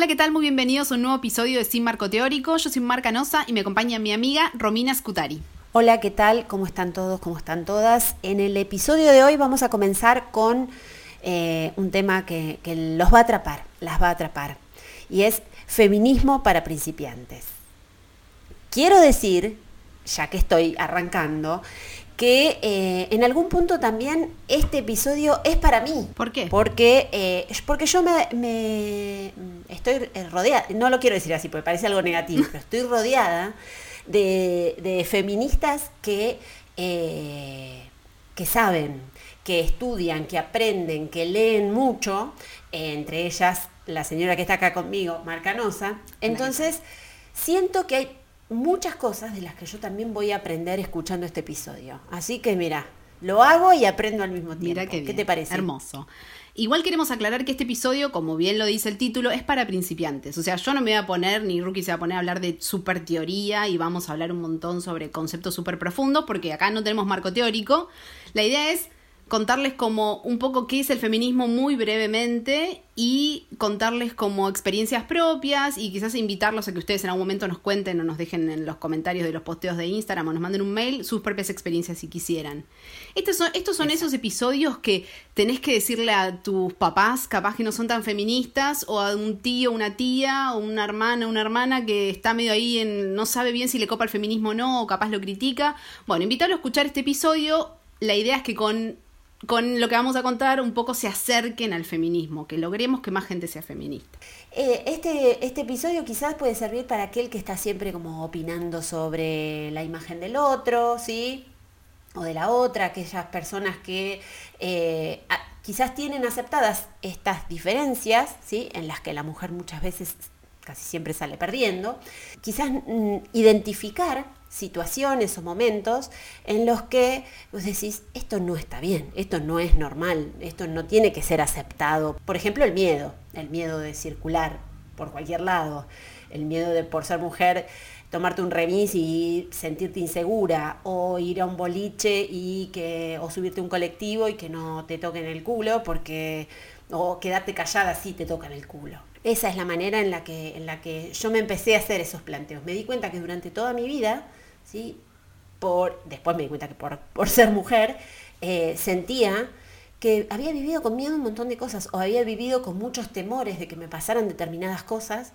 Hola, ¿qué tal? Muy bienvenidos a un nuevo episodio de Sin Marco Teórico. Yo soy Marca Nosa y me acompaña mi amiga Romina Scutari. Hola, ¿qué tal? ¿Cómo están todos? ¿Cómo están todas? En el episodio de hoy vamos a comenzar con eh, un tema que, que los va a atrapar, las va a atrapar, y es feminismo para principiantes. Quiero decir, ya que estoy arrancando, que eh, en algún punto también este episodio es para mí. ¿Por qué? Porque, eh, porque yo me, me, estoy rodeada, no lo quiero decir así porque parece algo negativo, pero estoy rodeada de, de feministas que, eh, que saben, que estudian, que aprenden, que leen mucho, entre ellas la señora que está acá conmigo, Marcanosa. Entonces, siento que hay muchas cosas de las que yo también voy a aprender escuchando este episodio. Así que mira, lo hago y aprendo al mismo tiempo. Mira qué, ¿Qué te parece? Hermoso. Igual queremos aclarar que este episodio, como bien lo dice el título, es para principiantes. O sea, yo no me voy a poner, ni Rookie se va a poner a hablar de super teoría y vamos a hablar un montón sobre conceptos súper profundos, porque acá no tenemos marco teórico. La idea es contarles como un poco qué es el feminismo muy brevemente y contarles como experiencias propias y quizás invitarlos a que ustedes en algún momento nos cuenten o nos dejen en los comentarios de los posteos de Instagram o nos manden un mail sus propias experiencias si quisieran. Estos son, estos son esos episodios que tenés que decirle a tus papás, capaz que no son tan feministas, o a un tío, una tía, o una hermana, una hermana que está medio ahí en no sabe bien si le copa el feminismo o no, o capaz lo critica. Bueno, invitarlo a escuchar este episodio. La idea es que con con lo que vamos a contar un poco se acerquen al feminismo, que logremos que más gente sea feminista. Eh, este, este episodio quizás puede servir para aquel que está siempre como opinando sobre la imagen del otro, ¿sí? O de la otra, aquellas personas que eh, quizás tienen aceptadas estas diferencias, ¿sí? En las que la mujer muchas veces casi siempre sale perdiendo. Quizás mm, identificar situaciones o momentos en los que vos decís, esto no está bien, esto no es normal, esto no tiene que ser aceptado. Por ejemplo, el miedo, el miedo de circular por cualquier lado, el miedo de por ser mujer tomarte un remis y sentirte insegura o ir a un boliche y que o subirte a un colectivo y que no te toquen el culo porque o quedarte callada si te tocan el culo. Esa es la manera en la que en la que yo me empecé a hacer esos planteos. Me di cuenta que durante toda mi vida ¿sí? Por, después me di cuenta que por, ser mujer, eh, sentía que había vivido con miedo un montón de cosas o había vivido con muchos temores de que me pasaran determinadas cosas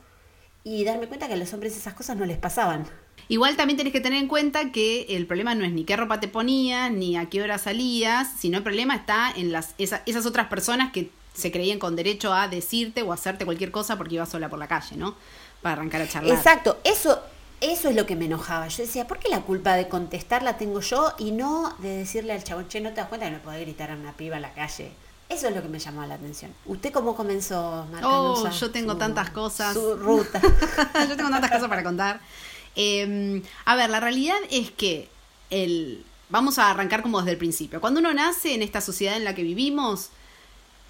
y darme cuenta que a los hombres esas cosas no les pasaban. Igual también tenés que tener en cuenta que el problema no es ni qué ropa te ponías, ni a qué hora salías, sino el problema está en las, esas otras personas que se creían con derecho a decirte o hacerte cualquier cosa porque ibas sola por la calle, ¿no? Para arrancar a charlar. Exacto, eso, eso es lo que me enojaba. Yo decía, ¿por qué la culpa de contestar la tengo yo y no de decirle al chabón, che, no te das cuenta que no puede gritar a una piba en la calle? Eso es lo que me llamó la atención. ¿Usted cómo comenzó, Marta? Oh, yo tengo tantas cosas. Su ruta. yo tengo tantas cosas para contar. Em, a ver, la realidad es que el, vamos a arrancar como desde el principio. Cuando uno nace en esta sociedad en la que vivimos,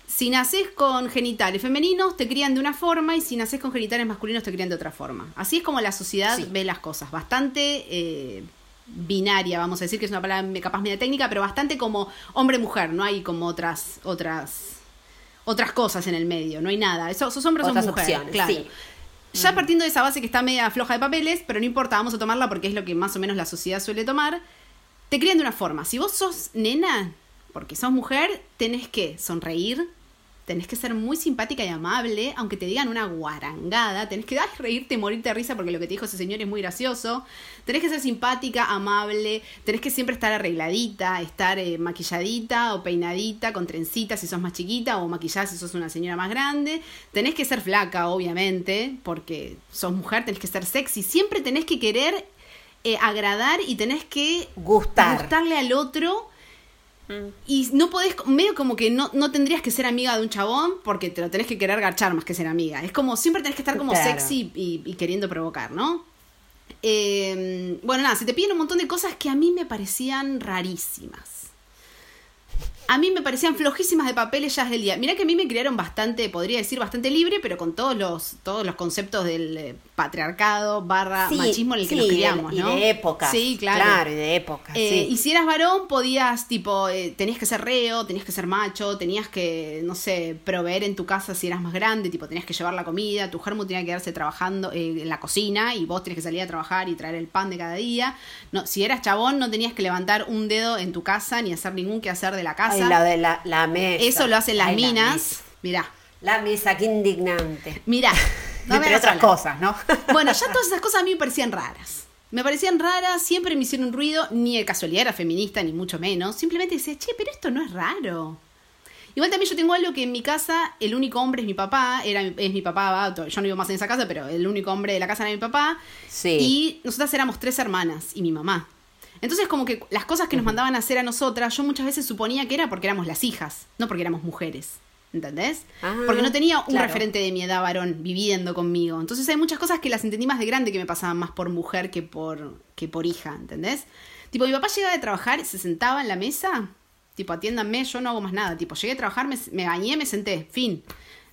si naces con genitales femeninos, te crían de una forma y si naces con genitales masculinos, te crían de otra forma. Así es como la sociedad ve las cosas. Bastante eh, binaria, vamos a decir que es una palabra capaz media técnica, pero bastante como hombre-mujer. No hay como otras, otras, otras cosas en el medio. No hay nada. Esos, hombres son mujeres. claro. Ya partiendo de esa base que está media floja de papeles, pero no importa, vamos a tomarla porque es lo que más o menos la sociedad suele tomar. Te crían de una forma. Si vos sos nena, porque sos mujer, tenés que sonreír, tenés que ser muy simpática y amable, aunque te digan una guarangada, tenés que dar, reírte y morirte de risa porque lo que te dijo ese señor es muy gracioso, tenés que ser simpática, amable, tenés que siempre estar arregladita, estar eh, maquilladita o peinadita, con trencitas si sos más chiquita o maquillada si sos una señora más grande, tenés que ser flaca, obviamente, porque sos mujer, tenés que ser sexy, siempre tenés que querer eh, agradar y tenés que Gustar. gustarle al otro Mm. Y no podés, medio como que no, no tendrías que ser amiga de un chabón porque te lo tenés que querer garchar más que ser amiga. Es como siempre tenés que estar como sexy y, queriendo provocar, ¿no? Em, bueno, nada, se te piden un montón de cosas que a mí me parecían rarísimas. A mí me parecían flojísimas de papeles ya desde el día. Mirá que a mí me criaron bastante, podría decir bastante libre, pero con todos los, todos los conceptos del eh, patriarcado barra Sí, machismo en el que sí, nos y de- criamos, y ¿no? de épocas. Sí, claro. Claro, y de épocas, Eh, sí. Y si eras varón, podías, tipo, eh, tenías que ser reo, tenías que ser macho, tenías que, no sé, proveer en tu casa si eras más grande, tipo, tenías que llevar la comida, tu germo tenía que quedarse trabajando eh, en la cocina y vos tenías que salir a trabajar y traer el pan de cada día. No, si eras chabón, no tenías que levantar un dedo en tu casa ni hacer ningún quehacer de la casa. Ay, la de la, la mesa. Eso lo hacen las Ay, la minas. mesa. Mirá, La mesa, qué indignante. mirá. No Entre otras cosas, ¿no? Bueno, ya todas esas cosas a mí me parecían raras. Me parecían raras, siempre me hicieron ruido, ni de casualidad era feminista, ni mucho menos. Simplemente decía, che, pero esto no es raro. Igual también yo tengo algo que en mi casa el único hombre es mi papá, era, es mi papá, yo no vivo más en esa casa, pero el único hombre de la casa era mi papá. Sí. Y nosotras éramos tres hermanas y mi mamá. Entonces como que las cosas que nos mandaban a hacer a nosotras, yo muchas veces suponía que era porque éramos las hijas, no porque éramos mujeres. ¿Entendés? Ah, porque no tenía un claro. referente de mi edad varón viviendo conmigo. Entonces hay muchas cosas que las entendí más de grande que me pasaban más por mujer que por, que por hija, ¿entendés? Tipo, mi papá llegaba de trabajar, se sentaba en la mesa, tipo, atiéndanme, yo no hago más nada. Tipo, llegué a trabajar, me, me bañé, me senté, fin.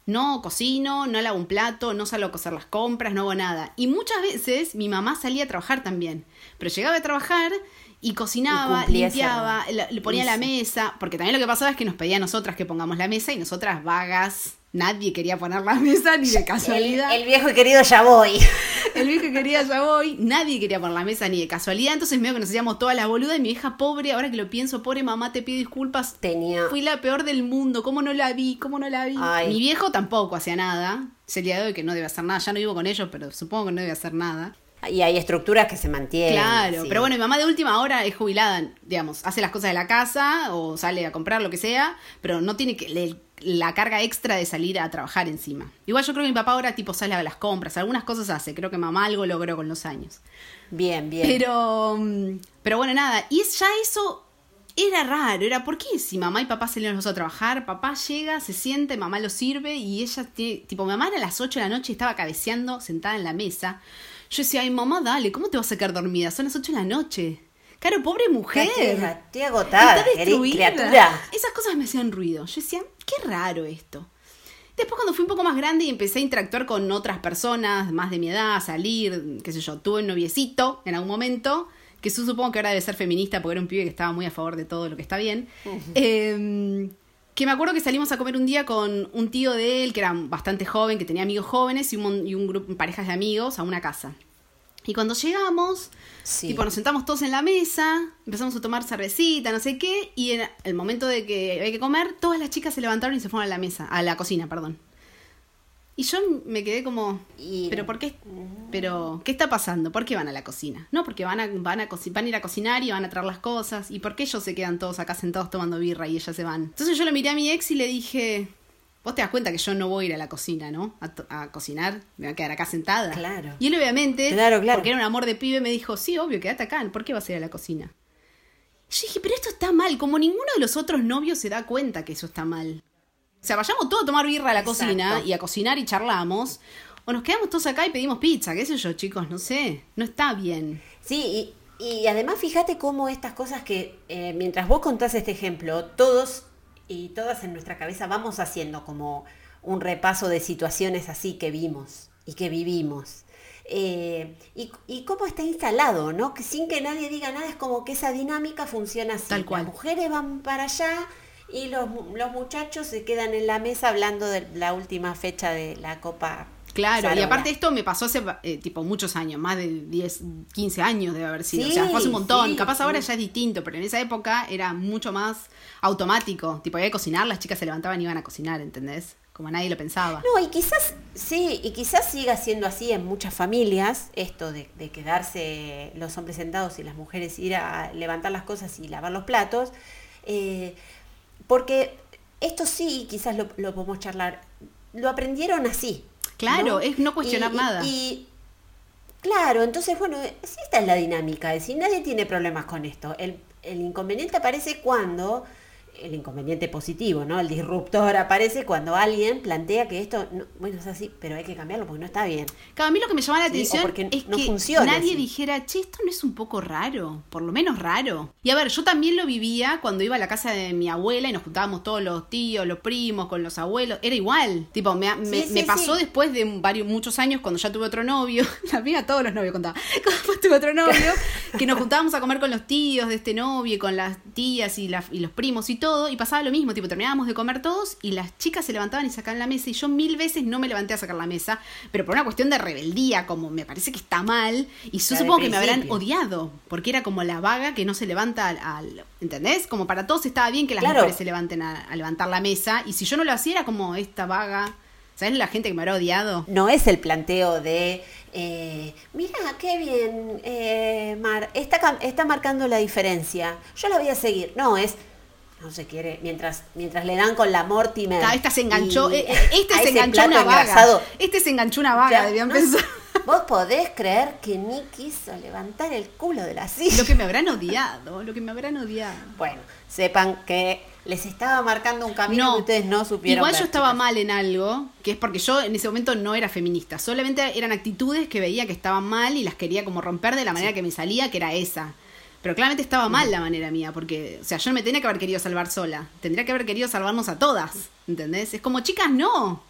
No cocino, no lavo un plato, no salgo a coser las compras, no hago nada. Y muchas veces mi mamá salía a trabajar también. Pero llegaba a trabajar y cocinaba, Y limpiaba, le ponía la mesa. Porque también lo que pasaba es que nos pedía a nosotras que pongamos la mesa y nosotras vagas. Nadie quería poner la mesa ni de casualidad. el viejo y querido ya voy. El viejo que quería ya voy, nadie quería poner la mesa ni de casualidad, entonces medio que nos hacíamos toda la boluda y mi hija pobre, ahora que lo pienso, pobre mamá, te pido disculpas. Tenía. Fui la peor del mundo, ¿cómo no la vi? ¿Cómo no la vi? Ay. Mi viejo tampoco hacía nada. Es el día de hoy que no debe hacer nada. Ya no vivo con ellos, pero supongo que no debe hacer nada. Y hay estructuras que se mantienen. Claro, sí. pero bueno, mi mamá de última hora es jubilada, digamos, hace las cosas de la casa o sale a comprar lo que sea, pero no tiene que le- la carga extra de salir a trabajar encima. Igual yo creo que mi papá ahora tipo sale a las compras, algunas cosas hace, creo que mamá algo logró con los años. Bien, bien. Pero, mm, pero bueno, nada. Y es- ya eso era raro. Era, ¿por qué si mamá y papá salieron los dos a trabajar? Papá llega, se siente, mamá lo sirve y ella tiene. Tipo, mi mamá era a las 8 de la noche y estaba cabeceando sentada en la mesa. Yo decía, ay, mamá, dale, ¿cómo te vas a quedar dormida? Son las 8 de la noche. Claro, pobre mujer. Estoy, agotada, Está destruida. criatura. Esas cosas me hacían ruido. Yo decía, qué raro esto. Después cuando fui un poco más grande y empecé a interactuar con otras personas más de mi edad, a salir, qué sé yo, tuve un noviecito en algún momento, que yo supongo que ahora debe ser feminista porque era un pibe que estaba muy a favor de todo lo que está bien. Eh, que me acuerdo que salimos a comer un día con un tío de él que era bastante joven, que tenía amigos jóvenes y un, y un grupo, parejas de amigos a una casa. Y cuando llegamos, Sí. tipo, nos sentamos todos en la mesa, empezamos a tomar cervecita, no sé qué, y en el momento de que había que comer, todas las chicas se levantaron y se fueron a la mesa, a la cocina, perdón. Y yo me quedé como, ¿pero por qué? ¿Pero qué está pasando? ¿Por qué van a la cocina? No, porque van a, van, a van a ir a cocinar y van a traer las cosas. ¿Y por qué ellos se quedan todos acá sentados tomando birra y ellas se van? Entonces yo le miré a mi ex y le dije, vos te das cuenta que yo no voy a ir a la cocina, ¿no? A cocinar, me voy a quedar acá sentada. Claro. Y él obviamente, Claro, claro. porque era un amor de pibe, me dijo, sí, obvio, quédate acá, ¿por qué vas a ir a la cocina? Y yo dije, pero esto está mal, como ninguno de los otros novios se da cuenta que eso está mal. O sea, vayamos todos a tomar birra a la Exacto. cocina y a cocinar y charlamos. O nos quedamos todos acá y pedimos pizza, qué sé yo, chicos, no sé. No está bien. Sí, y, y además fíjate cómo estas cosas que eh, mientras vos contás este ejemplo, todos y todas en nuestra cabeza vamos haciendo como un repaso de situaciones así que vimos y que vivimos. Eh, y, y cómo está instalado, ¿no? Que sin que nadie diga nada es como que esa dinámica funciona así. Tal cual. Las mujeres van para allá y los, los muchachos se quedan en la mesa hablando de la última fecha de la Copa. Claro, y aparte esto me pasó hace eh, tipo muchos años, más de 10, 15 años debe haber sido. Sí, o sea, fue hace un montón. sí, Capaz ahora ya es distinto, pero en esa época era mucho más automático. Tipo, había que cocinar, las chicas se levantaban y iban a cocinar, ¿entendés? Como nadie lo pensaba. No, y quizás, sí, y quizás siga siendo así en muchas familias, esto de, de quedarse los hombres sentados y las mujeres ir a levantar las cosas y lavar los platos, eh, porque esto sí, quizás lo, lo podemos charlar, lo aprendieron así. Claro, es no cuestionar Y- y- nada. Y, claro, entonces, bueno, esta es la dinámica, es decir, nadie tiene problemas con esto. El, el inconveniente aparece cuando el inconveniente positivo, ¿no? El disruptor aparece cuando alguien plantea que esto, bueno, es así, pero hay que cambiarlo porque no está bien. Claro, a mí lo que me llama la atención es no que funciona nadie dijera, che, esto no es un poco raro, por lo menos raro. Y a ver, yo también lo vivía cuando iba a la casa de mi abuela y nos juntábamos todos los tíos, los primos, con los abuelos, era igual. Tipo, me, me, pasó después de varios, muchos años cuando ya tuve otro novio, la mía todos los novios contaba, cuando tuve otro novio, que nos juntábamos a comer con los tíos de este novio y con las tías y, y los primos y todo, y pasaba lo mismo, tipo, terminábamos de comer todos y las chicas se levantaban y sacaban la mesa y yo mil veces no me levanté a sacar la mesa, pero por una cuestión de rebeldía, como me parece que está mal, y yo supongo que me habrán odiado, porque era como la vaga que no se levanta al, ¿entendés? Como para todos estaba bien que las mujeres se levanten a, levantar la mesa, y si yo no lo hacía era como esta vaga, ¿sabes la gente que me habrá odiado? No es el planteo de... Eh, mira, qué bien, eh, Mar, está, está marcando la diferencia. Yo la voy a seguir. No, es, no se quiere, mientras, mientras le dan con la Mortimer. esta se enganchó, eh, eh, este se enganchó una vaga. Este se enganchó una vaga, debían pensar. ¿Vos podés creer que ni quiso levantar el culo de la silla? Lo que me habrán odiado, lo que me habrán odiado. Bueno, sepan que les estaba marcando un camino que ustedes no supieron. Igual yo estaba mal en algo, que es porque yo en ese momento no era feminista. Solamente eran actitudes que veía que estaban mal y las quería como romper de la manera que me salía, que era esa. Pero claramente estaba mal la manera mía, porque, o sea, yo no me tenía que haber querido salvar sola. Tendría que haber querido salvarnos a todas, ¿entendés? Es como, chicas, no.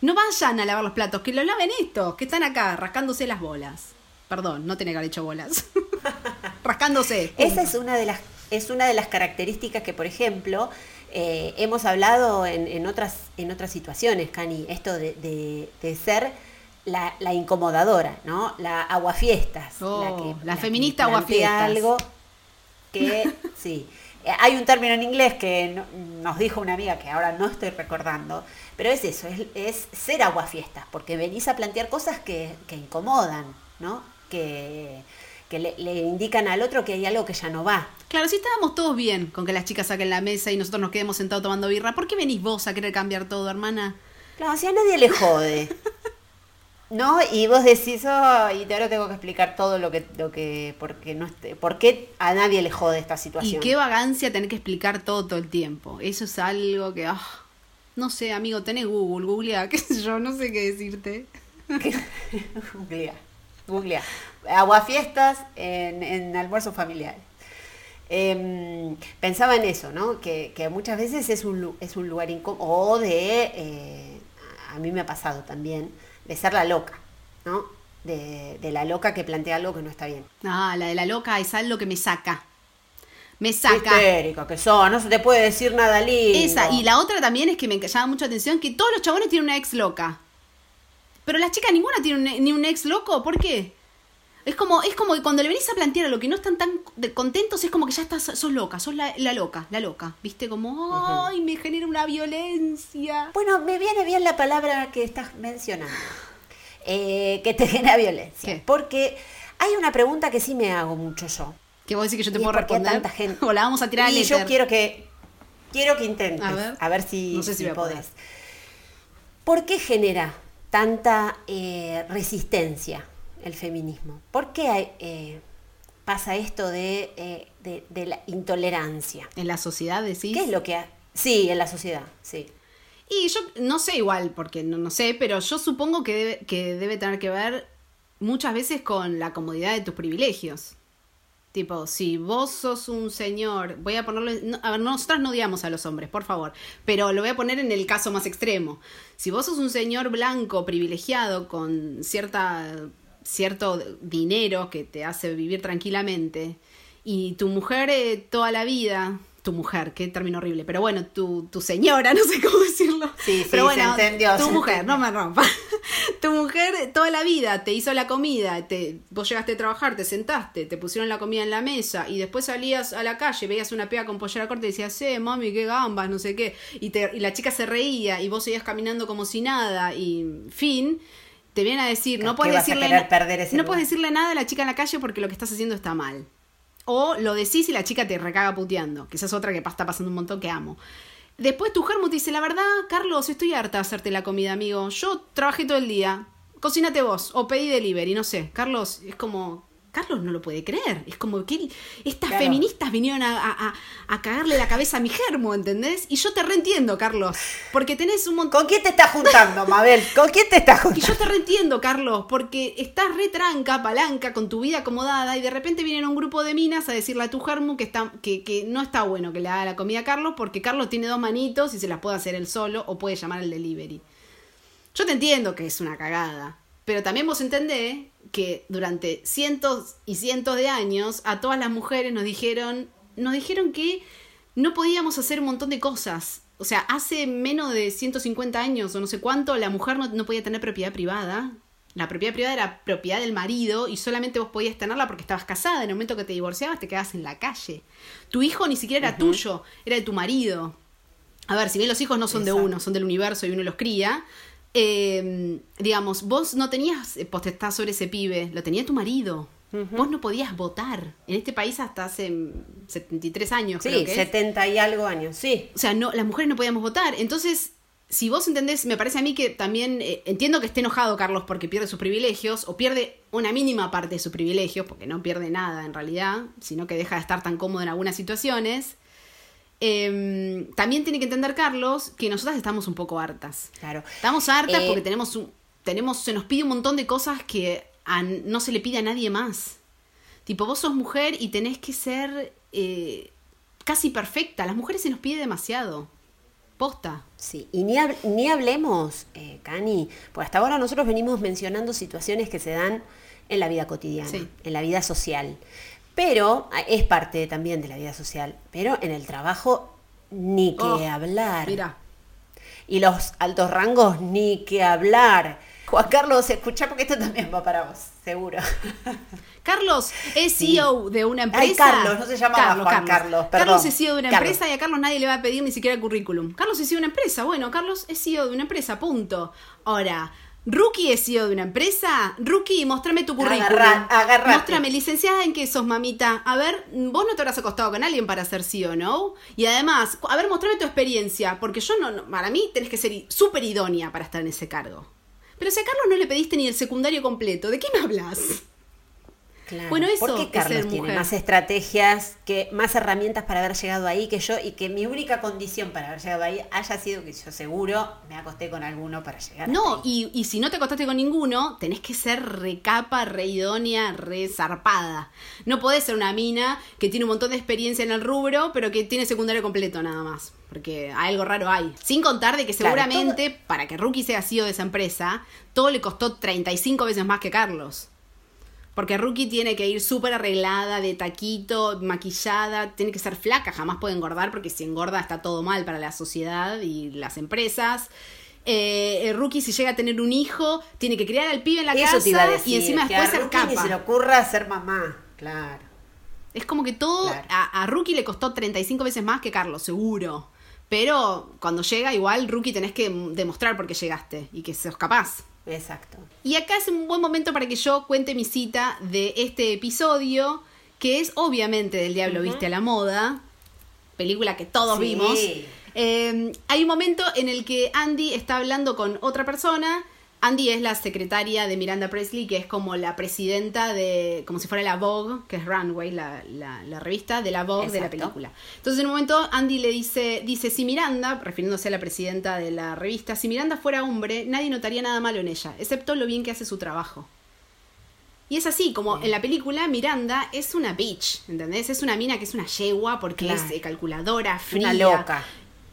No vayan a lavar los platos, que lo laven estos, que están acá, rascándose las bolas. Perdón, no tenía que haber hecho bolas. rascándose. Esa es una de las, es una de las características que, por ejemplo, eh, hemos hablado en, otras, en otras situaciones, Cani, esto de, de ser la, incomodadora, ¿no? La aguafiestas. la, oh, que, la, feminista aguafiestas. algo que, sí. Eh, hay un término en inglés que nos dijo una amiga que ahora no estoy recordando, pero es eso, es, ser aguafiestas, porque venís a plantear cosas que, incomodan, ¿no? Que, le, le, indican al otro que hay algo que ya no va. Claro, si estábamos todos bien con que las chicas saquen la mesa y nosotros nos quedemos sentados tomando birra, ¿por qué venís vos a querer cambiar todo, hermana? Claro, si a nadie le jode. No, y vos decís, oh, y ahora tengo que explicar todo lo que, lo que, porque no esté, por qué a nadie le jode esta situación. Y qué vagancia tener que explicar todo todo el tiempo. Eso es algo que, ah, no sé, amigo, tenés Google, googlea, qué sé yo, no sé qué decirte. googlea, googlea. Aguafiestas en, en almuerzo familiar. Em, pensaba en eso, ¿no? Que, que, muchas veces es un, es un lugar incómodo, o de, eh, a mí me ha pasado también, de ser la loca, ¿no? De, la loca que plantea algo que no está bien. Ah, la de la loca es algo que me saca. Me saca. Histérica que son, no se te puede decir nada lindo. Esa, y la otra también es que me llama mucha atención que todos los chabones tienen una ex loca. Pero las chicas ninguna tiene ni un ex loco, ¿por qué? Es como, es como que cuando le venís a plantear a lo que no están tan contentos, es como que ya estás, sos loca, sos la, loca, la loca. ¿Viste? Como, ay, me genera una violencia. Bueno, me viene bien la palabra que estás mencionando. Eh, que te genera violencia. Porque hay una pregunta que sí me hago mucho yo. Que vos decís que yo te puedo responder. Tanta gente... O la vamos a tirar Y yo quiero que, quiero que intentes. A ver, si, no sé si, podés. ¿Por qué genera tanta eh, resistencia? El feminismo? ¿Por qué eh, pasa esto eh, de, la intolerancia? ¿En la sociedad decís? ¿Qué es lo que... Sí, en la sociedad, sí. Y yo no sé igual, porque no, no sé, pero yo supongo que debe, que debe tener que ver muchas veces con la comodidad de tus privilegios. Tipo, si vos sos un señor, voy a ponerlo, a ver, nosotras no odiamos a los hombres, por favor, pero lo voy a poner en el caso más extremo. Si vos sos un señor blanco privilegiado con cierta cierto dinero que te hace vivir tranquilamente y tu mujer eh, toda la vida, tu mujer, qué término horrible, pero bueno, tu, tu señora, no sé cómo decirlo. Sí, pero bueno, entendió, tu mujer, no me rompa. tu mujer toda la vida te hizo la comida, te, vos llegaste a trabajar, te sentaste, te pusieron la comida en la mesa y después salías a la calle, veías una pega con pollera corta y decías, eh, mami, qué gambas, no sé qué, y, te, y la chica se reía y vos seguías caminando como si nada y fin te viene a decir, no puedes decirle, no puedes decirle nada a la chica en la calle porque lo que estás haciendo está mal. O lo decís y la chica te recaga puteando, que esa es otra que está pasando un montón que amo. Después tu germo te dice, la verdad, Carlos, estoy harta de hacerte la comida, amigo. Yo trabajé todo el día. Cocínate vos o pedí delivery, no sé. Carlos, es como, Carlos no lo puede creer. Es como que estas feministas vinieron a, cagarle la cabeza a mi germo, ¿entendés? Y yo te reentiendo, Carlos. Porque tenés un montón. ¿Con quién te estás juntando, Mabel? ¿Con quién te estás juntando? Y yo te reentiendo, Carlos, porque estás retranca, palanca, con tu vida acomodada, y de repente vienen un grupo de minas a decirle a tu germo que, está, que, que no está bueno que le haga la comida a Carlos, porque Carlos tiene dos manitos y se las puede hacer él solo o puede llamar al delivery. Yo te entiendo que es una cagada. Pero también vos entendés que durante cientos y cientos de años a todas las mujeres nos dijeron, nos dijeron que no podíamos hacer un montón de cosas. O sea, hace menos de 150 años o no sé cuánto, la mujer no, podía tener propiedad privada. La propiedad privada era propiedad del marido y solamente vos podías tenerla porque estabas casada. En el momento que te divorciabas te quedabas en la calle. Tu hijo ni siquiera era tuyo, era de tu marido. A ver, si bien los hijos no son de uno, son del universo y uno los cría, eh, digamos, vos no tenías eh, potestad sobre ese pibe, lo tenía tu marido. Vos no podías votar. En este país hasta hace 73 años. Sí, 70 y algo años, sí. O sea, no, las mujeres no podíamos votar. Entonces, si vos entendés, me parece a mí que también, eh, entiendo que esté enojado Carlos porque pierde sus privilegios, o pierde una mínima parte de sus privilegios, porque no pierde nada en realidad, sino que deja de estar tan cómodo en algunas situaciones. Em, también tiene que entender Carlos que nosotras estamos un poco hartas. Claro. Estamos hartas porque eh, tenemos, un, tenemos, se nos pide un montón de cosas que no se le pide a nadie más. Tipo, vos sos mujer y tenés que ser eh, casi perfecta. las mujeres se nos pide demasiado. Posta. Sí, y ni, ni hablemos, eh, Cani, porque hasta ahora nosotros venimos mencionando situaciones que se dan en la vida cotidiana, en la vida social pero ah, es parte también de la vida social, pero en el trabajo ni que oh, hablar. Mira. Y los altos rangos ni que hablar. Juan Carlos, escucha porque esto también va para vos, seguro. Carlos es CEO de una empresa. Ay, Carlos, no se llama Carlos, Juan Carlos. Carlos es CEO de una empresa y a Carlos nadie le va a pedir ni siquiera el currículum. Carlos es CEO de una empresa. Bueno, Carlos es CEO de una empresa, punto. Ahora, Rookie es CEO de una empresa. Rookie, mostrame tu currículum. Agarra, Mostrame, licenciada en qué sos, mamita. A ver, vos no te habrás acostado con alguien para ser CEO, ¿no? Y además, a ver, mostrame tu experiencia. Porque yo no, para mí tenés que ser súper idónea para estar en ese cargo. Pero si a Carlos no le pediste ni el secundario completo, ¿de qué me hablas? Bueno, eso porque Carlos tiene más estrategias, que más herramientas para haber llegado ahí que yo y que mi única condición para haber llegado ahí haya sido que yo seguro me acosté con alguno para llegar. No, y, y, si no te acostaste con ninguno, tenés que ser recapa, re idónea, re zarpada. No podés ser una mina que tiene un montón de experiencia en el rubro, pero que tiene secundario completo nada más. Porque algo raro hay. Sin contar de que seguramente, para que Rookie sea CEO de esa empresa, todo le costó 35 veces más que Carlos. Porque Rookie tiene que ir súper arreglada, de taquito, maquillada, tiene que ser flaca, jamás puede engordar porque si engorda está todo mal para la sociedad y las empresas. Eh, Rookie si llega a tener un hijo, tiene que criar al pibe en la casa y encima después ser capa. Ni se le ocurra ser mamá, claro. Es como que todo a, a, Rookie le costó 35 veces más que Carlos, seguro. Pero cuando llega, igual Rookie tenés que demostrar por qué llegaste y que sos capaz. Exacto. Y acá es un buen momento para que yo cuente mi cita de este episodio, que es obviamente del Diablo Viste a la Moda, película que todos vimos. Eh, hay un momento en el que Andy está hablando con otra persona Andy es la secretaria de Miranda Presley, que es como la presidenta de, como si fuera la Vogue, que es Runway, la, la, revista de la Vogue de la película. Entonces en un momento Andy le dice, dice, si Miranda, refiriéndose a la presidenta de la revista, si Miranda fuera hombre, nadie notaría nada malo en ella, excepto lo bien que hace su trabajo. Y es así, como en la película Miranda es una bitch, ¿entendés? Es una mina que es una yegua porque es calculadora, fría. Una loca.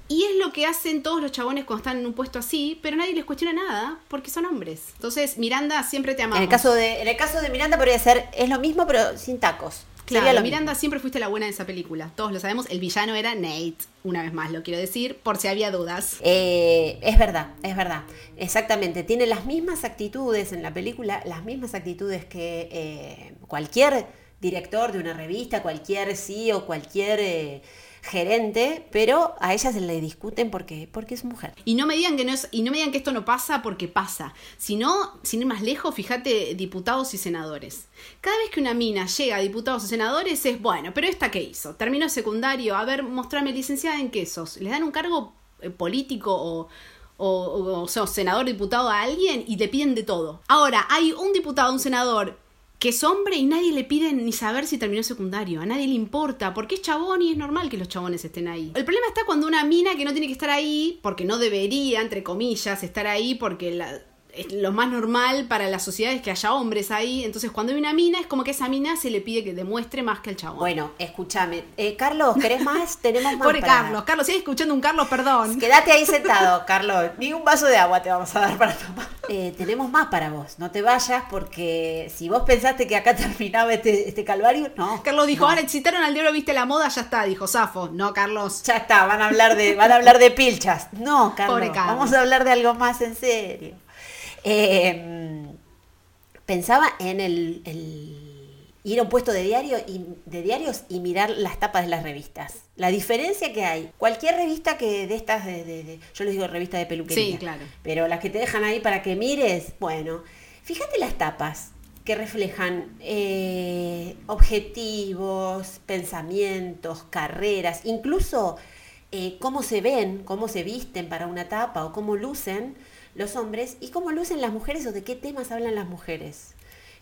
Y es lo que hacen todos los chabones cuando están en un puesto así, pero nadie les cuestiona nada porque son hombres. Entonces, Miranda siempre te amamos. En el caso de, en el caso de Miranda podría ser, es lo mismo, pero sin tacos. Claro, Miranda siempre fuiste la buena de esa película. Todos lo sabemos. El villano era Nate, una vez más lo quiero decir, por si había dudas. Eh, es verdad, es verdad. Exactamente. Tiene las mismas actitudes en la película, las mismas actitudes que eh, cualquier director de una revista, cualquier CEO, cualquier. Eh, gerente, pero a ella se le discuten porque, porque es mujer. Y no me digan que no es, y no me digan que esto no pasa porque pasa. sino sin ir más lejos, fíjate, diputados y senadores. Cada vez que una mina llega a diputados o senadores es, bueno, pero esta qué hizo? Terminó secundario, a ver, mostrame licenciada en quesos. Les dan un cargo eh, político o, o, senador, diputado a alguien y le piden de todo. Ahora, hay un diputado, un senador que es hombre y nadie le pide ni saber si terminó secundario. A nadie le importa, porque es chabón y es normal que los chabones estén ahí. El problema está cuando una mina que no tiene que estar ahí, porque no debería, entre comillas, estar ahí porque la lo más normal para la sociedad es que haya hombres ahí. Entonces, cuando hay una mina, es como que esa mina se le pide que demuestre más que el chabón. Bueno, escúchame. Eh, Carlos, ¿querés más? Tenemos más. Pobre Carlos. Carlos, si escuchando un Carlos, perdón. Quédate ahí sentado, Carlos. Ni un vaso de agua te vamos a dar para tomar. Eh, tenemos más para vos. No te vayas porque si vos pensaste que acá terminaba este, este calvario, no. Carlos dijo, ahora citaron al diario Viste la Moda, ya está. Dijo Safo. No, Carlos. Ya está, van a hablar de, van a hablar de pilchas. No, Carlos. Pobre Carlos. Vamos a hablar de algo más en serio. Em, pensaba en el, ir a un puesto de, diario y, de diarios y mirar las tapas de las revistas. La diferencia que hay. Cualquier revista que de estas, de, yo les digo revista de peluquería. Sí, claro. Pero las que te dejan ahí para que mires, bueno, fíjate las tapas que reflejan eh, objetivos, pensamientos, carreras, incluso eh, cómo se ven, cómo se visten para una tapa o cómo lucen los hombres y cómo lucen las mujeres o de qué temas hablan las mujeres.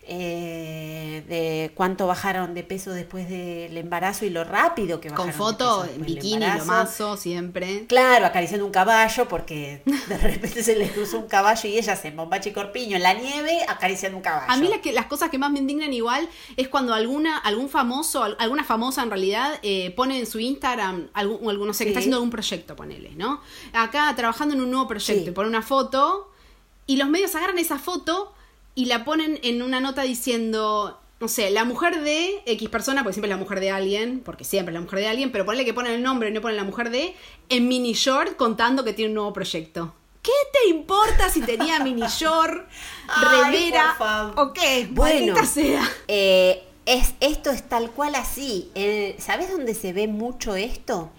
Eh, de cuánto bajaron de peso después del embarazo y lo rápido que bajaron. Con foto, en bikini, lo mazo, siempre. Claro, acariciando un caballo porque de repente se les cruzó un caballo y ella se bombache corpiño en la nieve acariciando un caballo. A mí que, las cosas que más me indignan igual es cuando alguna algún famoso, alguna famosa en realidad eh, pone en su Instagram, algún, no sé, que está haciendo algún proyecto, ponele, ¿no? Acá trabajando en un nuevo proyecto y pone una foto y los medios agarran esa foto y la ponen en una nota diciendo, no sé, la mujer de X persona, porque siempre es la mujer de alguien, porque siempre es la mujer de alguien, pero ponle que ponen el nombre y no ponen la mujer de, en mini short contando que tiene un nuevo proyecto. ¿Qué te importa si tenía mini short, revera o qué? Bueno, sea. Eh, es, esto es tal cual así. ¿Sabes dónde se ve mucho esto?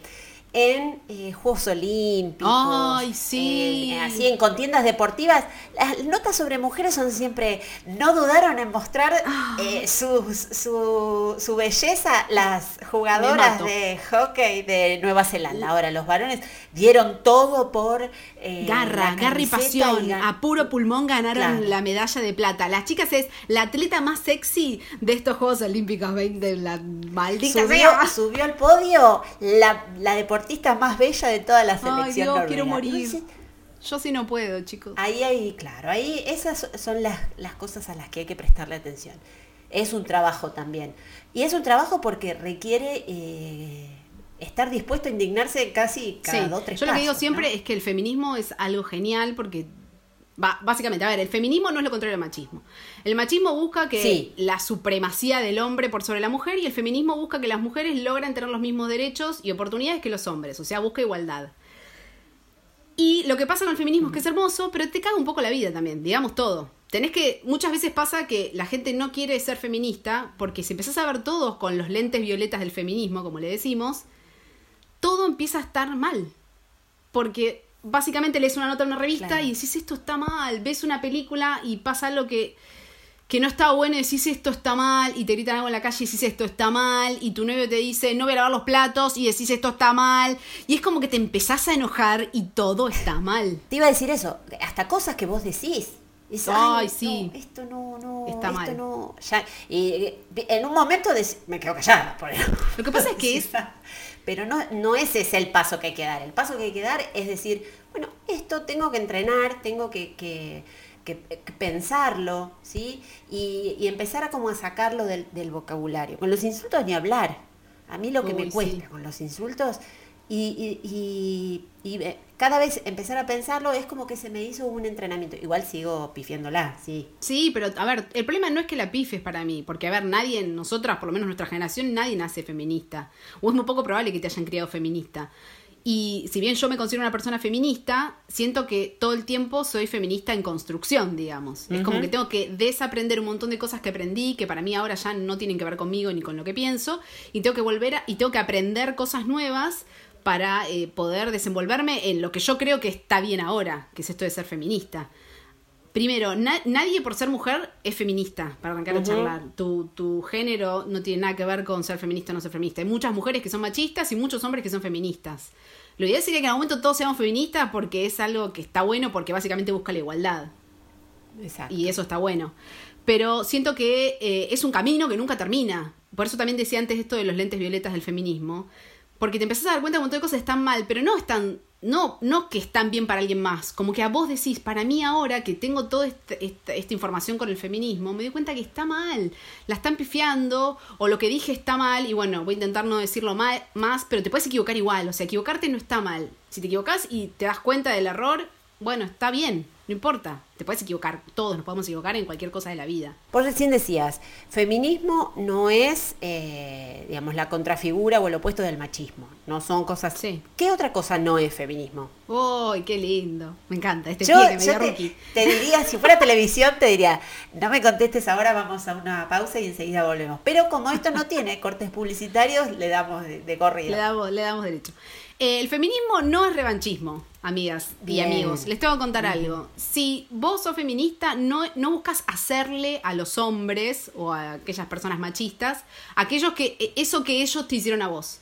En eh, Juegos Olímpicos. Ay, sí. así en contiendas deportivas. Las notas sobre mujeres son siempre. No dudaron en mostrar ah. eh, su, su, belleza las jugadoras de hockey de Nueva Zelanda. Ahora, los varones dieron todo por. Eh, garra, garra y pasión. a puro pulmón ganaron la medalla de plata. Las chicas es la atleta más sexy de estos Juegos Olímpicos 20. La maldita subió, subió al podio la, la deportiva artista más bella de toda la selección. Ay, Dios, quiero morir. Yo sí no puedo, chicos. Ahí, ahí, claro, ahí esas son las, las cosas a las que hay que prestarle atención. Es un trabajo también. Y es un trabajo porque requiere eh, estar dispuesto a indignarse casi cada dos, tres Yo lo que digo siempre es que el feminismo es algo genial porque básicamente, a ver, el feminismo no es lo contrario del machismo. El machismo busca que la supremacía del hombre por sobre la mujer y el feminismo busca que las mujeres logren tener los mismos derechos y oportunidades que los hombres, o sea, busca igualdad. Y lo que pasa con el feminismo es que es hermoso, pero te caga un poco la vida también, digamos todo. Tenés que, muchas veces pasa que la gente no quiere ser feminista porque si empezás a ver todos con los lentes violetas del feminismo, como le decimos, todo empieza a estar mal. Porque básicamente lees una nota en una revista y decís esto está mal, ves una película y pasa algo que, que no está bueno y decís esto está mal y te gritan algo en la calle y decís esto está mal y tu novio te dice no voy a lavar los platos y decís esto está mal y es como que te empezás a enojar y todo está mal. Te iba a decir eso, hasta cosas que vos decís. Ay, sí. esto no, no, está esto mal. no. y en un momento me quedo callada. Por Lo que pasa es que es, pero no, no ese es el paso que hay que dar. El paso que hay que dar es decir, bueno, esto tengo que entrenar, tengo que, pensarlo, ¿sí? Y, empezar a como a sacarlo del, vocabulario. Con los insultos ni hablar. A mí lo que me cuesta con los insultos y, y, y, eh, cada vez empezar a pensarlo es como que se me hizo un entrenamiento. Igual sigo pifiéndola, sí. Sí, pero a ver, el problema no es que la pifes para mí, porque a ver, nadie, nosotras, por lo menos nuestra generación, nadie nace feminista. O es muy poco probable que te hayan criado feminista. Y si bien yo me considero una persona feminista, siento que todo el tiempo soy feminista en construcción, digamos. Es como que tengo que desaprender un montón de cosas que aprendí, que para mí ahora ya no tienen que ver conmigo ni con lo que pienso, y tengo que volver a, y tengo que aprender cosas nuevas para eh, poder desenvolverme en lo que yo creo que está bien ahora, que es esto de ser feminista. Primero, nadie por ser mujer es feminista, para arrancar a charlar. Tu, tu, género no tiene nada que ver con ser feminista o no ser feminista. Hay muchas mujeres que son machistas y muchos hombres que son feministas. Lo ideal sería que en algún momento todos seamos feministas porque es algo que está bueno, porque básicamente busca la igualdad. Exacto. Y eso está bueno. Pero siento que eh, es un camino que nunca termina. Por eso también decía antes esto de los lentes violetas del feminismo. Porque te empezás a dar cuenta que un montón de cosas están mal, pero no están no, no que están bien para alguien más, como que a vos decís, para mí ahora que tengo toda esta, información con el feminismo, me doy cuenta que está mal, la están pifiando, o lo que dije está mal, y bueno, voy a intentar no decirlo más, pero te puedes equivocar igual, o sea, equivocarte no está mal. Si te equivocas y te das cuenta del error, bueno, está bien, no importa, te puedes equivocar, todos nos podemos equivocar en cualquier cosa de la vida. Por recién decías, feminismo no es, eh, digamos, la contrafigura o el opuesto del machismo, no son cosas... Sí. ¿Qué otra cosa no es feminismo? ¡Uy, qué lindo! Me encanta este yo, pie que me te, te, diría, si fuera televisión, te diría, no me contestes ahora, vamos a una pausa y enseguida volvemos. Pero como esto no tiene cortes publicitarios, le damos de, de corrido. Le damos, le damos derecho. Eh, el feminismo no es revanchismo, amigas y amigos. Les tengo que contar algo. Si vos sos feminista, no, no buscas hacerle a los hombres o a aquellas personas machistas aquellos que e, eso que ellos te hicieron a vos.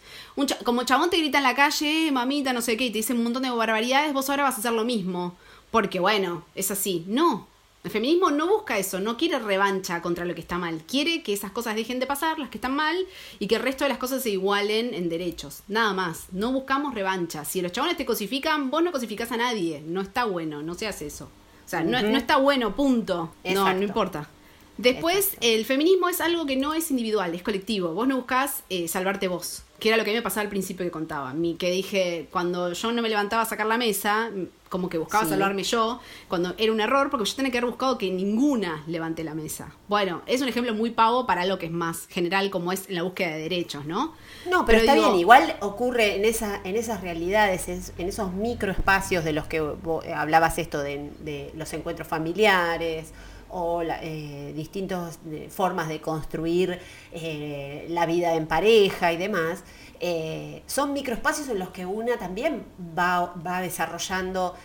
como chabón te grita en la calle, mamita, no sé qué, y te dice un montón de barbaridades, vos ahora vas a hacer lo mismo. Porque bueno, es así. No, el feminismo no busca eso, no quiere revancha contra lo que está mal, quiere que esas cosas dejen de pasar, las que están mal, y que el resto de las cosas se igualen en derechos. Nada más, no buscamos revancha. Si los chabones te cosifican, vos no cosificás a nadie, no está bueno, no se hace eso. O sea, no, está bueno, punto. No, no importa. Después, el feminismo es algo que no es individual, es colectivo. Vos no buscás eh, salvarte vos que era lo que a mí me pasaba al principio que contaba. Mi, que dije, cuando yo no me levantaba a sacar la mesa, como que buscaba salvarme yo, cuando era un error, porque yo tenía que haber buscado que ninguna levante la mesa. Bueno, es un ejemplo muy pavo para lo que es más general, como es en la búsqueda de derechos, ¿no? No, pero, está bien, igual ocurre en, esa, en esas realidades, en, esos microespacios de los que hablabas esto de, de los encuentros familiares o eh, distintas formas de construir eh, la vida en pareja y demás, eh, son microespacios en los que una también va, desarrollando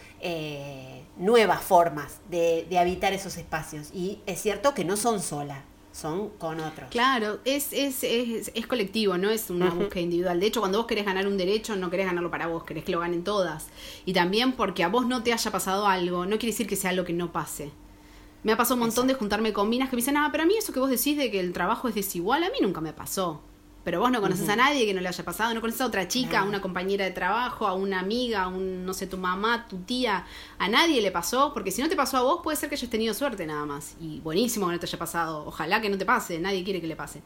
nuevas formas de, habitar esos espacios. Y es cierto que no son solas, son con otros. Claro, es, es, es, colectivo, no es una búsqueda individual. De hecho, cuando vos querés ganar un derecho, no querés ganarlo para vos, querés que lo ganen todas. Y también porque a vos no te haya pasado algo, no quiere decir que sea algo que no pase. Me ha pasado un montón de juntarme con minas que me dicen, ah, pero a mí eso que vos decís de que el trabajo es desigual, a mí nunca me pasó. Pero vos no conoces a nadie que no le haya pasado, no conoces a otra chica, a una compañera de trabajo, a una amiga, a un, no sé, tu mamá, tu tía, a nadie le pasó, porque si no te pasó a vos, puede ser que hayas tenido suerte nada más. Y buenísimo que no te haya pasado, ojalá que no te pase, nadie quiere que le pase.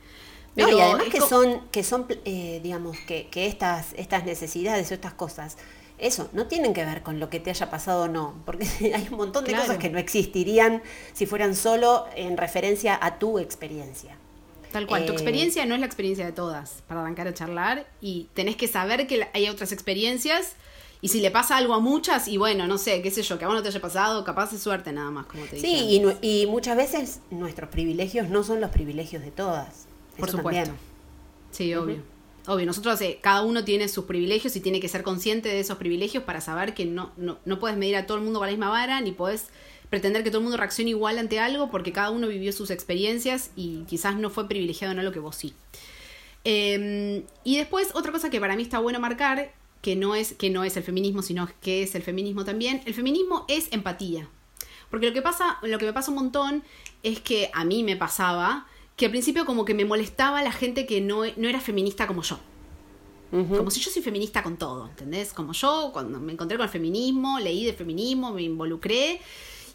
Pero y además que son, que son eh, digamos, que, que estas, estas necesidades o estas cosas eso, no tienen que ver con lo que te haya pasado o no, porque hay un montón de cosas que no existirían si fueran solo en referencia a tu experiencia. Tal cual, tu eh, experiencia no es la experiencia de todas, para arrancar a charlar, y tenés que saber que hay otras experiencias, y si le pasa algo a muchas, y bueno, no sé, qué sé yo, que a vos no te haya pasado, capaz de suerte nada más, como te dije. Sí, y, muchas veces nuestros privilegios no son los privilegios de todas. Por supuesto. Sí, obvio. Obvio, nosotros, cada uno tiene sus privilegios y tiene que ser consciente de esos privilegios para saber que no, no, no puedes medir a todo el mundo con la misma vara, ni puedes pretender que todo el mundo reaccione igual ante algo, porque cada uno vivió sus experiencias y quizás no fue privilegiado en algo que vos sí. Em, y después, otra cosa que para mí está bueno marcar, que no, es, que no es el feminismo, sino que es el feminismo también, el feminismo es empatía. Porque lo que pasa, lo que me pasa un montón es que a mí me pasaba que al principio como que me molestaba la gente que no, no era feminista como yo. Como si yo soy feminista con todo, ¿entendés? Como yo, cuando me encontré con el feminismo, leí de feminismo, me involucré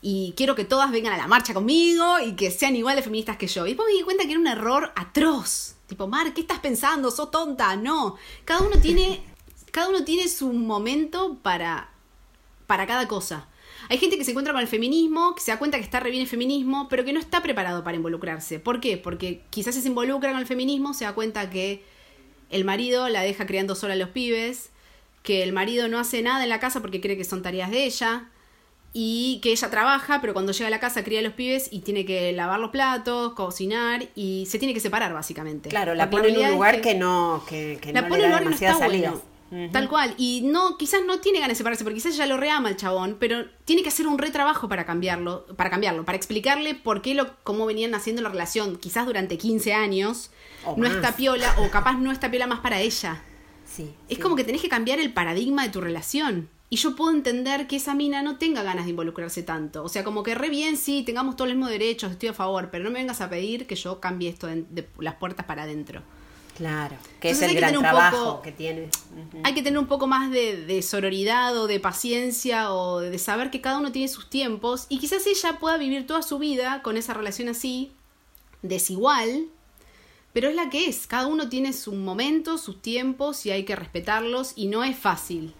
y quiero que todas vengan a la marcha conmigo y que sean igual de feministas que yo. Y después me di cuenta que era un error atroz. Tipo, Mar, ¿qué estás pensando? ¿Sos tonta? No. Cada uno tiene, cada uno tiene su momento para, para cada cosa. Hay gente que se encuentra con el feminismo, que se da cuenta que está re bien el feminismo, pero que no está preparado para involucrarse. ¿Por qué? Porque quizás se involucra con el feminismo, se da cuenta que el marido la deja criando sola a los pibes, que el marido no hace nada en la casa porque cree que son tareas de ella, y que ella trabaja, pero cuando llega a la casa cría a los pibes y tiene que lavar los platos, cocinar y se tiene que separar básicamente. Claro, la pone en un lugar que, no, que, la no pone en un lugar que no está bueno. Tal cual. Y no, quizás no tiene ganas de separarse, porque quizás ya lo reama el chabón, pero tiene que hacer un retrabajo para cambiarlo, para cambiarlo, para explicarle por qué lo, cómo venían haciendo la relación, quizás durante 15 años, no está piola, o capaz no está piola más para ella. Sí, es como que tenés que cambiar el paradigma de tu relación. Y yo puedo entender que esa mina no tenga ganas de involucrarse tanto. O sea, como que re bien, sí, tengamos todos los mismos derechos, estoy a favor, pero no me vengas a pedir que yo cambie esto de, de las puertas para adentro. Claro, que es el gran trabajo que tiene. Hay que tener un poco más de, de, sororidad o de paciencia o de saber que cada uno tiene sus tiempos y quizás ella pueda vivir toda su vida con esa relación así, desigual, pero es la que es. Cada uno tiene sus momentos, sus tiempos y hay que respetarlos y no es fácil.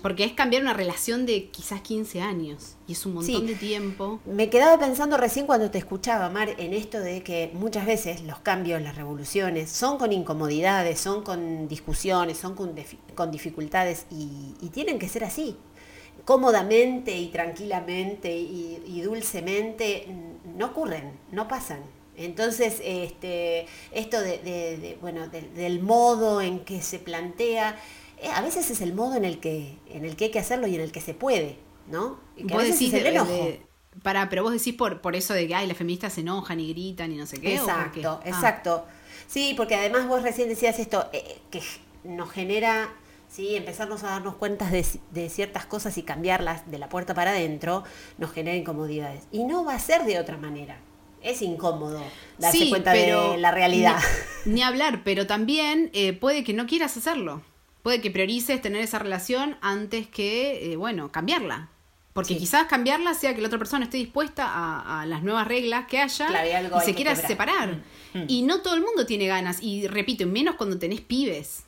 Porque es cambiar una relación de quizás 15 años y es un montón de tiempo. Me quedaba pensando recién cuando te escuchaba, Mar, en esto de que muchas veces los cambios, las revoluciones, son con incomodidades, son con discusiones, son con, con dificultades y, tienen que ser así. Cómodamente y tranquilamente y, dulcemente no ocurren, no pasan. Entonces, este, esto de, bueno, del modo en que se plantea, a veces es el modo en el que en el que hay que hacerlo y en el que se puede, ¿no? Y que a veces es el enojo. para, pero vos decís por, por eso de que ay, las feministas se enojan y gritan y no sé qué. Exacto, ah. exacto. Sí, porque además vos recién decías esto, eh, que nos genera, sí, empezarnos a darnos cuenta de, de, ciertas cosas y cambiarlas de la puerta para adentro, nos genera incomodidades. Y no va a ser de otra manera. Es incómodo darse cuenta de la realidad. Ni, hablar, pero también eh, puede que no quieras hacerlo puede que priorices tener esa relación antes que, eh, bueno, cambiarla. Porque quizás cambiarla sea que la otra persona esté dispuesta a, las nuevas reglas que haya y se quiera separar. Mm, mm. Y no todo el mundo tiene ganas. Y repito, menos cuando tenés pibes.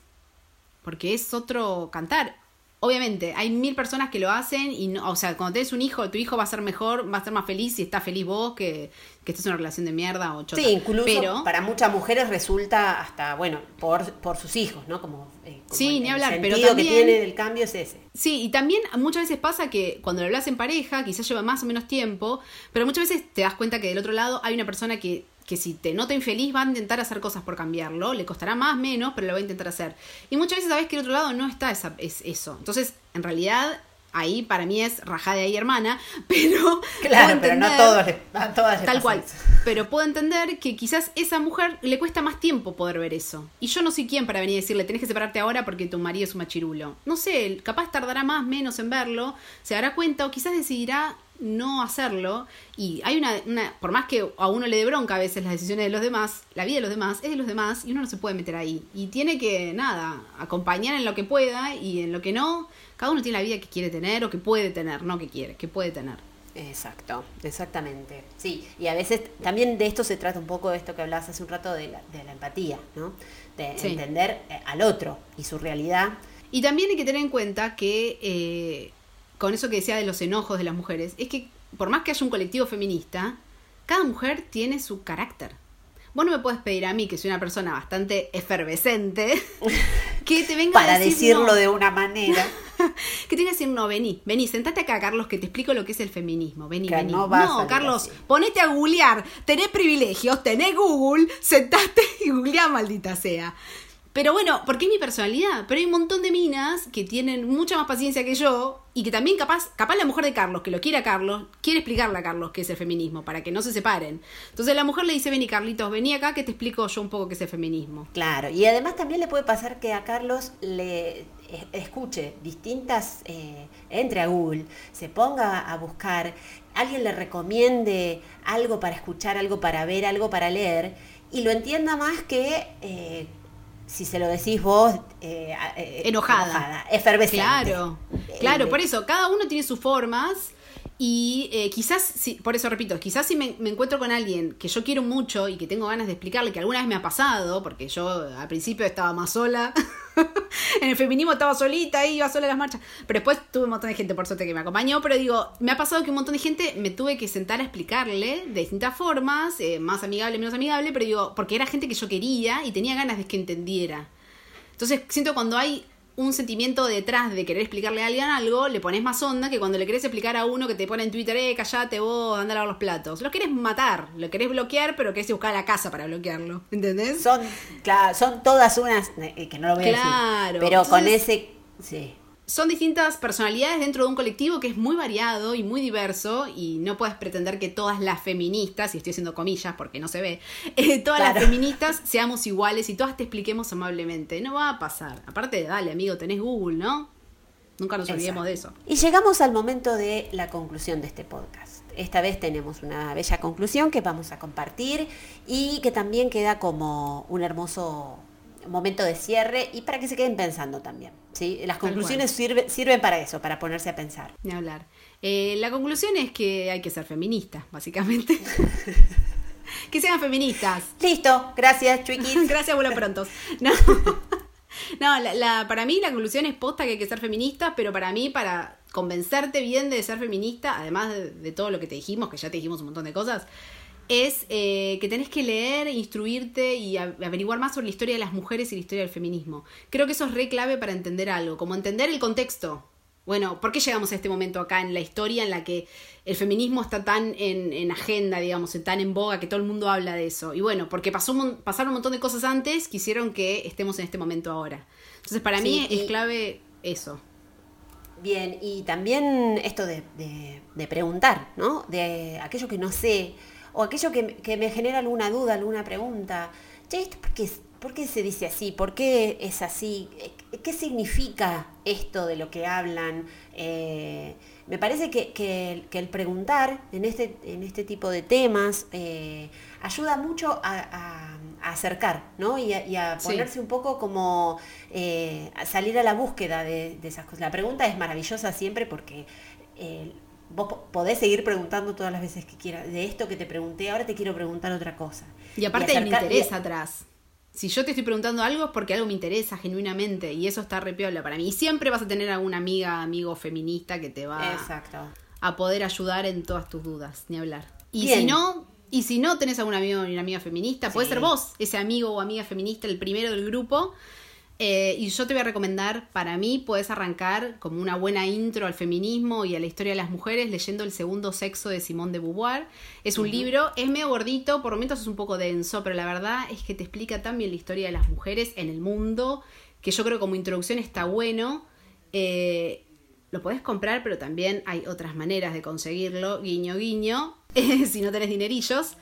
Porque es otro cantar. Obviamente, hay mil personas que lo hacen y no, o sea, cuando tenés un hijo, tu hijo va a ser mejor, va a ser más feliz si está feliz vos que, que estés en una relación de mierda o chota. Sí, incluso pero, para muchas mujeres resulta hasta, bueno, por, por sus hijos, ¿no? Como, eh, sí, ni hablar, el pero también, que tiene del cambio es ese. Sí, y también muchas veces pasa que cuando lo hablas en pareja, quizás lleva más o menos tiempo, pero muchas veces te das cuenta que del otro lado hay una persona que que si te nota infeliz va a intentar hacer cosas por cambiarlo, le costará más, menos, pero lo va a intentar hacer. Y muchas veces sabes que el otro lado no está esa, es eso. Entonces, en realidad, ahí para mí es rajada de ahí hermana, pero... Claro, pero no a, todos a todas Tal cual. Pero puedo entender que quizás esa mujer le cuesta más tiempo poder ver eso. Y yo no soy quien para venir a decirle, tenés que separarte ahora porque tu marido es un machirulo. No sé, capaz tardará más, menos en verlo, se dará cuenta o quizás decidirá no hacerlo. Y hay una, una, por más que a uno le dé bronca a veces las decisiones de los demás, la vida de los demás es de los demás y uno no se puede meter ahí. Y tiene que, nada, acompañar en lo que pueda y en lo que no. Cada uno tiene la vida que quiere tener o que puede tener, no que quiere, que puede tener. Exacto, exactamente. Sí, y a veces también de esto se trata un poco de esto que hablabas hace un rato de la, de la empatía, ¿no? De entender eh, al otro y su realidad. Y también hay que tener en cuenta que eh, con eso que decía de los enojos de las mujeres, es que por más que haya un colectivo feminista, cada mujer tiene su carácter. Vos no me puedes pedir a mí, que soy una persona bastante efervescente, que te venga Para a decir, decirlo de una manera. que te venga a decir, no, vení, vení, sentate acá, Carlos, que te explico lo que es el feminismo. Vení, vení. No, no Carlos, ponete a googlear. Tenés privilegios, tenés Google, sentate y googlea, maldita sea. Pero bueno, porque es mi personalidad. Pero hay un montón de minas que tienen mucha más paciencia que yo y que también capaz, capaz la mujer de Carlos, que lo quiere a Carlos, quiere explicarle a Carlos qué es el feminismo, para que no se separen. Entonces la mujer le dice, vení Carlitos, vení acá que te explico yo un poco qué es el feminismo. Claro, y además también le puede pasar que a Carlos le escuche distintas, eh, entre a Google, se ponga a buscar, alguien le recomiende algo para escuchar, algo para ver, algo para leer, y lo entienda más que... Eh, si se lo decís vos, eh, eh, enojada. efervescente. Claro, claro, por eso, cada uno tiene sus formas y eh, quizás, si, por eso repito, quizás si me, encuentro con alguien que yo quiero mucho y que tengo ganas de explicarle que alguna vez me ha pasado, porque yo al principio estaba más sola, en el feminismo estaba solita, iba sola a las marchas, pero después tuve un montón de gente por suerte que me acompañó, pero digo, me ha pasado que un montón de gente me tuve que sentar a explicarle de distintas formas, eh, más amigable, menos amigable, pero digo, porque era gente que yo quería y tenía ganas de que entendiera. Entonces siento cuando hay un sentimiento detrás de querer explicarle a alguien algo, le pones más onda que cuando le querés explicar a uno que te pone en Twitter, eh, callate vos, anda a lavar los platos. Lo querés matar, lo querés bloquear, pero querés buscar la casa para bloquearlo. ¿Entendés? Son, claro, son todas unas, eh, que no lo voy a decir, pero con ese, sí son distintas personalidades dentro de un colectivo que es muy variado y muy diverso y no puedes pretender que todas las feministas, y estoy haciendo comillas porque no se ve, eh, todas las feministas seamos iguales y todas te expliquemos amablemente. No va a pasar. Aparte, dale amigo, tenés Google, ¿no? Nunca nos olvidemos de eso. Y llegamos al momento de la conclusión de este podcast. Esta vez tenemos una bella conclusión que vamos a compartir y que también queda como un hermoso momento de cierre y para que se queden pensando también. ¿sí? Las conclusiones sirven para eso, para ponerse a pensar. Ni hablar. Eh, la conclusión es que hay que ser feminista, básicamente. que sean feministas. Listo, gracias, Chuiquis. gracias, vuelo pronto. No, no la, para mí la conclusión es posta que hay que ser feminista, pero para mí, para convencerte bien de ser feminista, además de, todo lo que te dijimos, que ya te dijimos un montón de cosas, es eh, que tenés que leer, instruirte y averiguar más sobre la historia de las mujeres y la historia del feminismo. Creo que eso es re clave para entender algo, como entender el contexto. Bueno, ¿por qué llegamos a este momento acá en la historia en la que el feminismo está tan en, agenda, digamos, tan en boga, que todo el mundo habla de eso? Y bueno, porque pasó, pasaron un montón de cosas antes que hicieron que estemos en este momento ahora. Entonces, para mí es clave eso. Bien, y también esto de, preguntar, ¿no? De aquello que no sé, o aquello que, me genera alguna duda, alguna pregunta. Che, ¿esto por qué, por qué se dice así? ¿Por qué es así? ¿Qué significa esto de lo que hablan? Eh, me parece que, el preguntar en este, en este tipo de temas eh, ayuda mucho a, acercar, ¿no? Y a, ponerse un poco como eh, a salir a la búsqueda de, esas cosas. La pregunta es maravillosa siempre porque vos podés seguir preguntando todas las veces que quieras. De esto que te pregunté, ahora te quiero preguntar otra cosa. Y aparte hay un interés atrás. Si yo te estoy preguntando algo es porque algo me interesa genuinamente y eso está repiola para mí. Y siempre vas a tener alguna amiga, amigo feminista que te va a poder ayudar en todas tus dudas, ni hablar. Y si no, y si no tenés algún amigo ni una amiga feminista, puede ser vos, ese amigo o amiga feminista, el primero del grupo, eh, y yo te voy a recomendar, para mí puedes arrancar como una buena intro al feminismo y a la historia de las mujeres leyendo El segundo sexo de Simone de Beauvoir. Es un libro, es medio gordito, por momentos es un poco denso, pero la verdad es que te explica también la historia de las mujeres en el mundo, que yo creo que como introducción está bueno. Eh, lo podés comprar, pero también hay otras maneras de conseguirlo, guiño, guiño, si no tenés dinerillos.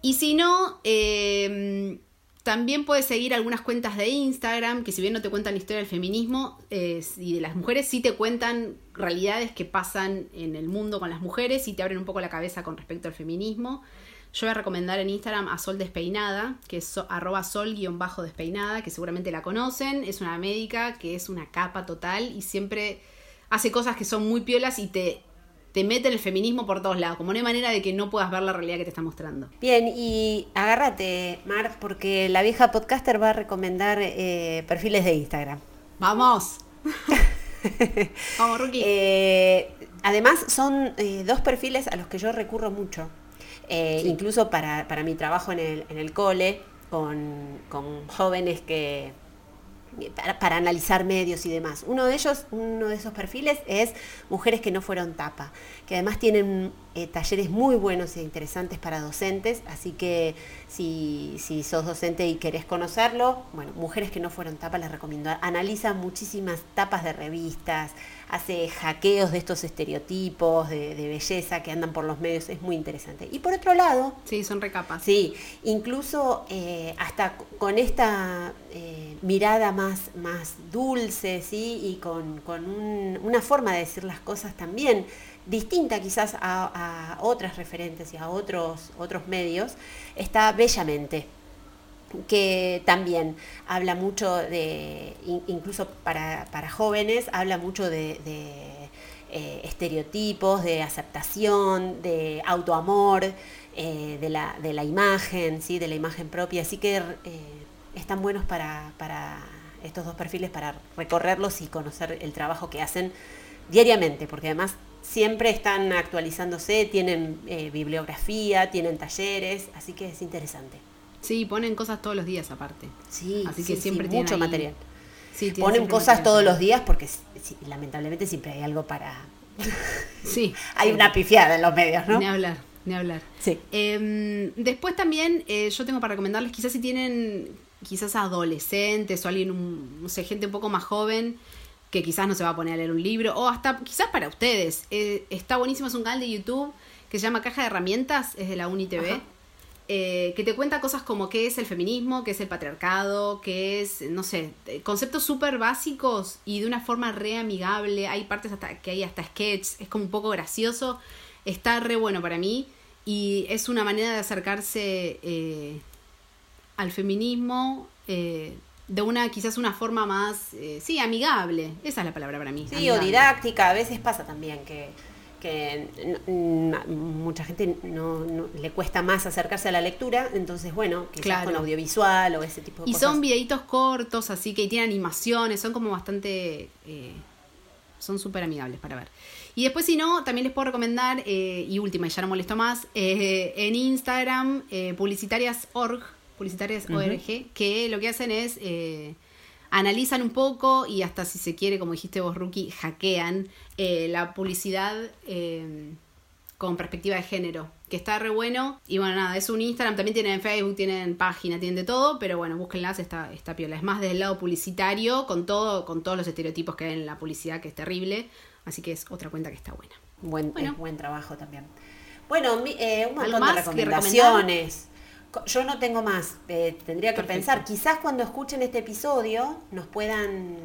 Y si no, eh, también puedes seguir algunas cuentas de Instagram que si bien no te cuentan historia del feminismo eh, y de las mujeres, sí te cuentan realidades que pasan en el mundo con las mujeres y te abren un poco la cabeza con respecto al feminismo. Yo voy a recomendar en Instagram a Sol Despeinada, que es arroba sol-despeinada, que seguramente la conocen. Es una médica que es una capa total y siempre hace cosas que son muy piolas y te te mete el feminismo por todos lados, como no hay manera de que no puedas ver la realidad que te está mostrando. Bien, y agárrate, Mar, porque la vieja podcaster va a recomendar eh, perfiles de Instagram. Vamos. Vamos, Ruki. Eh, además, son eh, dos perfiles a los que yo recurro mucho, incluso para, mi trabajo en el, en el cole, con, con jóvenes que para, analizar medios y demás. Uno de ellos, uno de esos perfiles es mujeres que no fueron tapa, que además tienen eh, talleres muy buenos e interesantes para docentes, así que si, si, sos docente y querés conocerlo, bueno, mujeres que no fueron tapa les recomiendo. Analiza muchísimas tapas de revistas, hace hackeos de estos estereotipos de, belleza que andan por los medios, es muy interesante. Y por otro lado... Sí, son recapas. Sí, incluso eh, hasta con esta eh, mirada más, más dulce, ¿sí? Y con, una forma de decir las cosas también distinta quizás a, otras referentes y a otros, otros medios, está bellamente que también habla mucho de, incluso para, jóvenes, habla mucho de, eh, estereotipos, de aceptación, de autoamor, eh, de, la, de, la, imagen, ¿sí? de la imagen propia. Así que eh, están buenos para, para estos dos perfiles, para recorrerlos y conocer el trabajo que hacen diariamente, porque además siempre están actualizándose, tienen bibliografía, tienen talleres, así que es interesante. Sí, ponen cosas todos los días aparte. Sí, así que siempre sí, mucho material. Sí, ponen cosas todos los días porque lamentablemente siempre hay algo para... sí. hay una pifiada en los medios, ¿no? Ni hablar, ni hablar. Sí. Em, después también eh, yo tengo para recomendarles, quizás si tienen quizás adolescentes o alguien, no sé, gente un poco más joven que quizás no se va a poner a leer un libro, o hasta quizás para ustedes. Eh, está buenísimo, es un canal de YouTube que se llama Caja de Herramientas, es de la UniTV. eh, que te cuenta cosas como qué es el feminismo, qué es el patriarcado, qué es, no sé, eh, conceptos súper básicos y de una forma re amigable. Hay partes hasta que hay hasta sketches, es como un poco gracioso. Está re bueno para mí y es una manera de acercarse eh, al feminismo de una quizás una forma más, sí, amigable. Esa es la palabra para mí. Sí, o didáctica. A veces pasa también que que mucha gente no, le cuesta más acercarse a la lectura, entonces bueno, quizás con audiovisual o ese tipo de y cosas. Y son videitos cortos, así que tienen animaciones, son como bastante... Eh, son súper amigables para ver. Y después, si no, también les puedo recomendar, eh, y última, y ya no molesto más, eh, en Instagram, publicitarias.org, publicitarias.org, que lo que hacen es analizan un poco y hasta si se quiere, como dijiste vos, Rookie, hackean eh, la publicidad eh, con perspectiva de género, que está re bueno. Y bueno, nada, es un Instagram, también tienen Facebook, tienen página, tienen de todo, pero bueno, búsquenlas, está, está piola. Es más desde el lado publicitario, con todo, con todos los estereotipos que hay en la publicidad, que es terrible. Así que es otra cuenta que está buena. Buen, buen trabajo también. Bueno, eh, un montón de recomendaciones. Yo no tengo más, eh, tendría que pensar. Quizás cuando escuchen este episodio nos puedan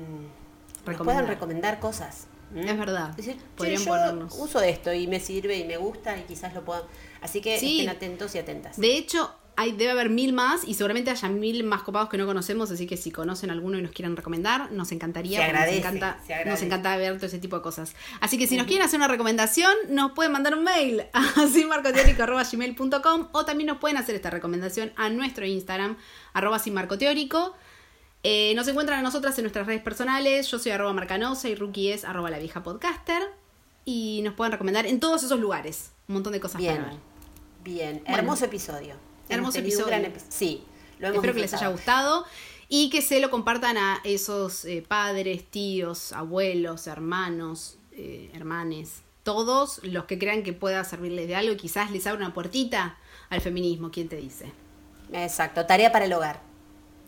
recomendar, puedan recomendar cosas. Es verdad. Podrían yo uso esto y me sirve y me gusta y quizás lo puedan. Así que estén atentos y atentas. De hecho, hay, debe haber mil más y seguramente haya mil más copados que no conocemos, así que si conocen alguno y nos quieran recomendar, nos encantaría. nos, encanta, nos encanta ver todo ese tipo de cosas. Así que si nos quieren hacer una recomendación, nos pueden mandar un mail a sinmarcoteórico.gmail.com o también nos pueden hacer esta recomendación a nuestro Instagram, arroba sinmarcoteórico. Eh, nos encuentran a nosotras en nuestras redes personales. Yo soy arroba marcanosa y Rookie es arroba la vieja podcaster. Y nos pueden recomendar en todos esos lugares. Un montón de cosas Bien. Bien, hermoso episodio. Hermoso episodio. sí, lo Espero que les haya gustado y que se lo compartan a esos eh, padres, tíos, abuelos, hermanos, eh, hermanes, todos los que crean que pueda servirles de algo y quizás les abra una puertita al feminismo, ¿quién te dice? Exacto, tarea para el hogar.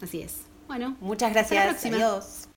Así es. Bueno, muchas gracias. Adiós.